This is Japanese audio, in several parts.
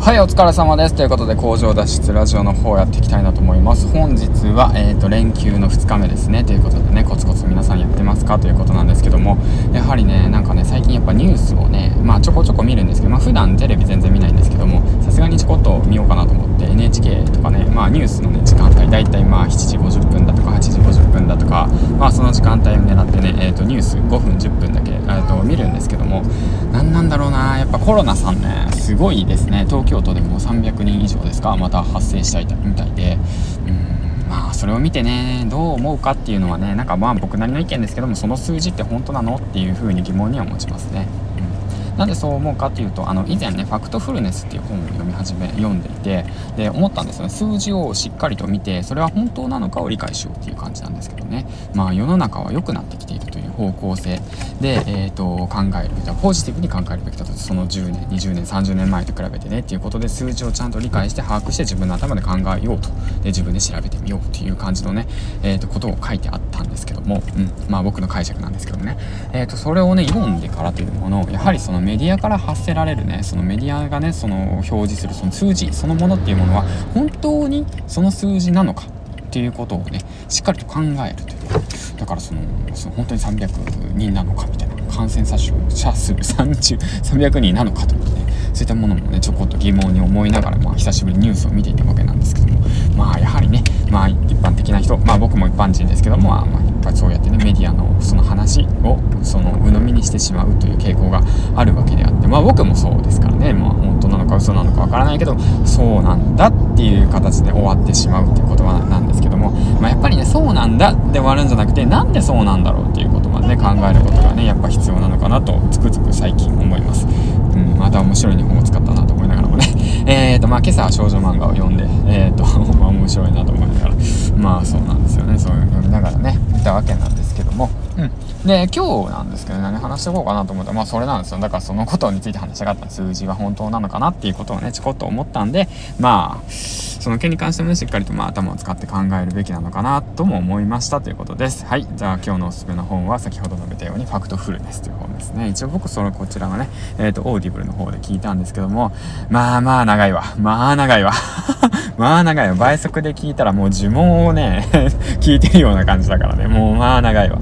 はい、お疲れ様です。ということで、工場脱出ラジオの方やっていきたいなと思います。本日は、えっ、ー、と、連休の2日目ですね。ということでね、コツコツ皆さんやってますかということなんですけども、やはりね、なんかね、最近やっぱニュースをね、まあ、ちょこちょこ見るんですけど、まあ、普段テレビ全然見ないんですけども、さすがにちょこっと見ようかなと思って、NHK とかね、まあ、ニュースのね、時間帯、だいたいまあ、7時50分だとか、8時50分だとか、まあ、その時間帯を狙ってね、えっ、ー、と、ニュース5分、10分だけ、えっ、ー、と、見るんですけども、何なんだろうな、やっぱコロナさんね、すごいですね。東京京都でも300人以上ですかまた発生したみたいでうんまあそれを見てねどう思うかっていうのはねなんかまあ僕なりの意見ですけどもその数字って本当なのっていうふうに疑問には持ちますね。なんでそう思うかっていうとあの以前ね「ファクトフルネス」っていう本を読み始め読んでいてで思ったんですよね。数字をしっかりと見てそれは本当なのかを理解しようっていう感じなんですけどね。まあ世の中は良くなってきているという方向性。で、えーと、考えるべきだポジティブに考えるべきだと。その10年20年30年前と比べてねっていうことで数字をちゃんと理解して把握して自分の頭で考えようと。で自分で調べてみようっていう感じのね、えーと、ことを書いてあったんですけども、うん、まあ僕の解釈なんですけどね、えーと、それをね読んでからというものをやはりそのメディアから発せられるねそのメディアがねその表示するその数字そのものっていうものは本当にその数字なのかっていうことをねしっかりと考えるという。だからそのその本当に300人なのかみたいな感染者数30 300人なのかとかねそういったものもねちょこっと疑問に思いながら、まあ、久しぶりにニュースを見ていたわけなんですけどまあやはりね、まあ、一般的な人まあ僕も一般人ですけども、まあ、まあ、やっぱりそうやってねメディアのその話をその鵜呑みにしてしまうという傾向があるわけであってまあ僕もそうですからね、まあ、本当なのか嘘なのかわからないけどそうなんだっていう形で終わってしまうっていう言葉なんですけども、まあ、やっぱりねそうなんだで終わるんじゃなくてなんでそうなんだろうっていうことまでね考えることがねやっぱ必要なのかなとつくづく最近思います。うん、また面白い日本語使ったなと思いながらもね。えっと、まあ今朝は少女漫画を読んで、えーと、ま あ面白いなと思いながら、まあそうなんですよね。そういうの読みながらね、見たわけなんですけども。うん。で、今日なんですけど、何話していこうかなと思ったら、まあそれなんですよ。だからそのことについて話したかった数字は本当なのかなっていうことをね、ちょこっと思ったんで、まあ、その件に関してもね、しっかりとまあ頭を使って考えるべきなのかなとも思いましたということです。はい。じゃあ今日のおすすめの本は先ほど述べたように、ファクトフルネスという本ですね。一応僕そのこちらがね、えっ、ー、と、オーディブルの方で聞いたんですけども、まあまあ長いわ。まあ長いわ。まあ長いわ。倍速で聞いたらもう呪文をね 聞いてるような感じだからね。もうまあ長いわ。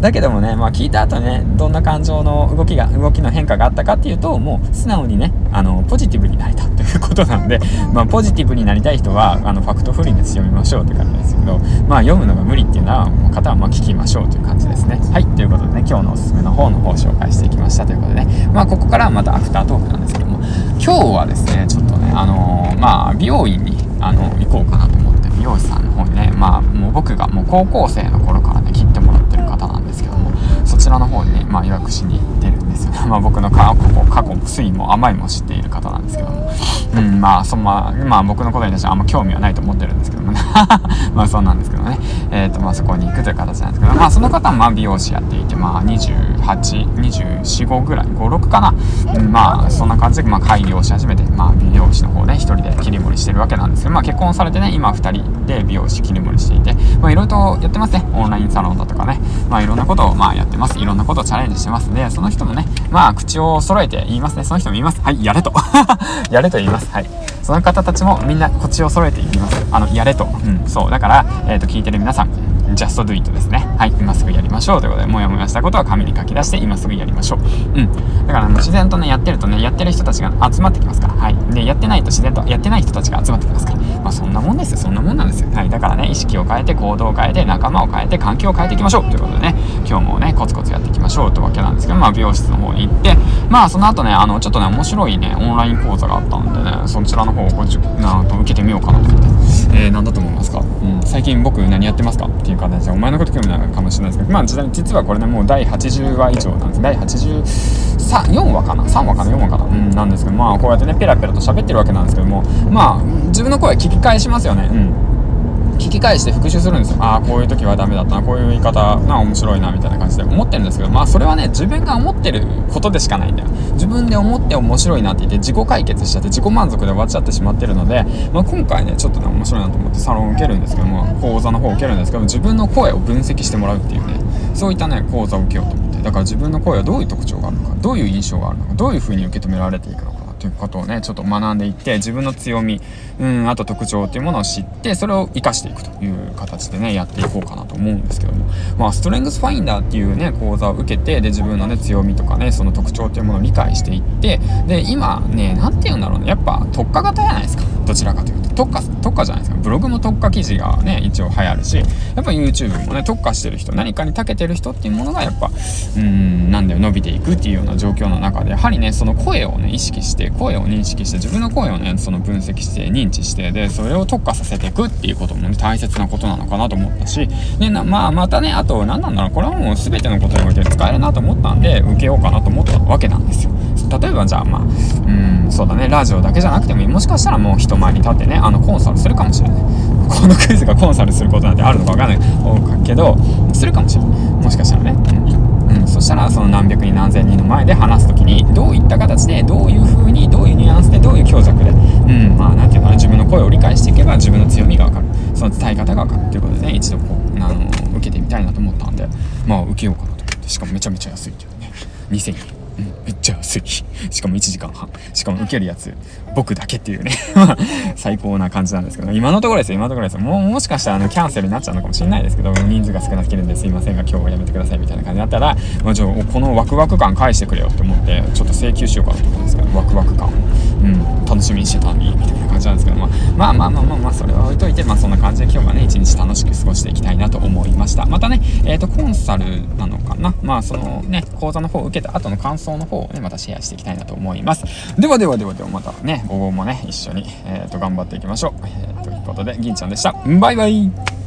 だけどもね、まあ聞いた後ね、どんな感情の動きが、動きの変化があったかっていうと、もう素直にね、あの、ポジティブになりたということなんで、まあポジティブになりたいい人はあのファクトフリーネス読みましょうって感じですけどまあ読むのが無理っていうのは方はまあ聞きましょうという感じですねはいということでね今日のおすすめの方の方を紹介していきましたということでねまあここからはまたアフタートークなんですけども今日はですねちょっとねあのー、まあ美容院にあの行こうかなと思って美容師さんの方にねまあもう僕がもう高校生の頃からね切ってもらってる方なんですけどもそちらの方にね、まあ、予約しに行ってるんですよね。まあ僕の過去過去推移も甘いも知っている方なんですけども。うん、まあそんま、まあ僕のことに対してはあんま興味はないと思ってるんですけどもね。まあそうなんですけどね。えっ、ー、とまあそこに行くという形なんですけど、まあその方はまあ美容師やっていて、まあ28、24、5ぐらい、5、6かな。うん、まあそんな感じで、まあ開業し始めて、まあ美容師の方ね、一人で切り盛りしてるわけなんですけど、まあ結婚されてね、今二人で美容師切り盛りしていて、いろいろとやってますね。オンラインサロンだとかね。まあいろんなことをまあやってます。いろんなことをチャレンジしてますんで、その人もね、まあ口を揃えて言いますね。その人も言います。はい、やれと。やれと言います。はい。その方たちもみんな口を揃えて言います。あの、やれと。うん、そう。だから、え、ー、と、聞いてる皆さん、just do it ですね。はい、今すぐやりましょうということで、もやもやしたことは紙に書き出して、今すぐやりましょう。うん。だから、自然とね、やってるとね、やってる人たちが集まってきますから。はい。で、やってないと自然と、やってない人たちが集まってきますから。まあ、そんなもんですよ。そんなもんなんですよ。はい。だからね、意識を変えて、行動を変えて、仲間を変えて、環境を変えていきましょうということでね、今日もね、コツコツやっていきましょうというわけなんですけど、まあ、美容室の方に行って、まあ、その後ね、あの、ちょっとね、面白いね、オンライン講座があったんでね、そちらの方をこなと受けてみようかなと思って。えー、何だと思いますか、うん、最近僕何やってますかっていう形で、お前のこと興味ないかもしれないですけど、まあ、実はこれね、もう第80話以上なんです。第83、4話かな ?3 話かな ?4 話かな、うん、なんですけど、まあ、こうやってね、ペラペラと喋ってるわけなんですけども、まあ、自分の声聞き返しますよね。うん。聞き返して復習するんですよ。ああ、こういう時はダメだったな、こういう言い方な、面白いな、みたいな感じで思ってるんですけど、まあそれはね、自分が思ってることでしかないんだよ。自分で思って面白いなって言って自己解決しちゃって自己満足で終わっちゃってしまってるので、まあ今回ね、ちょっとね、面白いなと思ってサロン受けるんですけども、講座の方受けるんですけど自分の声を分析してもらうっていうね、そういったね、講座を受けようと思って、だから自分の声はどういう特徴があるのか、どういう印象があるのか、どういう風に受け止められていくのか、ということをねちょっと学んでいって自分の強みうんあと特徴っていうものを知ってそれを生かしていくという形でねやっていこうかなと思うんですけども。まあストレングスファインダーっていうね講座を受けてで自分のね強みとかねその特徴っていうものを理解していってで今ね何て言うんだろうね。やっぱ特化型じゃないですか。どちらかというと。特化特化じゃないですか。ブログも特化記事がね一応流行るしやっぱ YouTube もね特化してる人何かに長けてる人っていうものがやっぱうんなんだよ伸びていくっていうような状況の中でやはりねその声をね意識して声を認識して自分の声をねその分析して認知してでそれを特化させていくっていうこともね大切なことなのかなと思ったしでまあまたねあと何なんだろうこれはもう全てのことにおいて使えるなと思ったんで受けようかなと思ったわけなんですよ。例えばじゃあまあうんそうだねラジオだけじゃなくてももしかしたらもう人前に立ってねあのコンサルするかもしれない。このクイズがコンサルすることなんてあるのか分かんない。けどするかもしれない。もしかしたらね、うん、そしたらその何百人何千人の前で話す時にどういった形でどういう風にどういうニュアンスでどういう強弱でうん。まあなんていうかな自分の声を理解していけば自分の強みが分かる。その伝え方が分かる。っていうことでね一度こうあの受けてみたいなと思ったんでまあ受けようかなと思って。しかもめちゃめちゃ安いけどね。2000円、めっちゃ安い。しかも1時間半。しかも受けるやつ、僕だけっていうね 最高な感じなんですけど、今のところですよ、今のところです。も、もしかしたらあのキャンセルになっちゃうのかもしれないですけど、人数が少なすぎるんですいませんが、今日はやめてくださいみたいな感じだったら、まあ、ちょこのワクワク感返してくれよって思って、ちょっと請求しようかなと思うんですけど、ワクワク感。うん、楽しみにしてたのに、みたいな感じなんですけど、まあ、まあまあまあまあ、まあ、それは置いといて、まあそんな感じで今日はね、一日楽しく過ごしていきたいなと思いました。またね、えっ、ー、と、コンサルなのかな？まあそのね、講座の方を受けた後の感想の方をね、またシェアしていきたいなと思います。ではではではではまたね、午後もね、一緒に、えー、と頑張っていきましょう。えー、ということで、銀ちゃんでした。バイバイ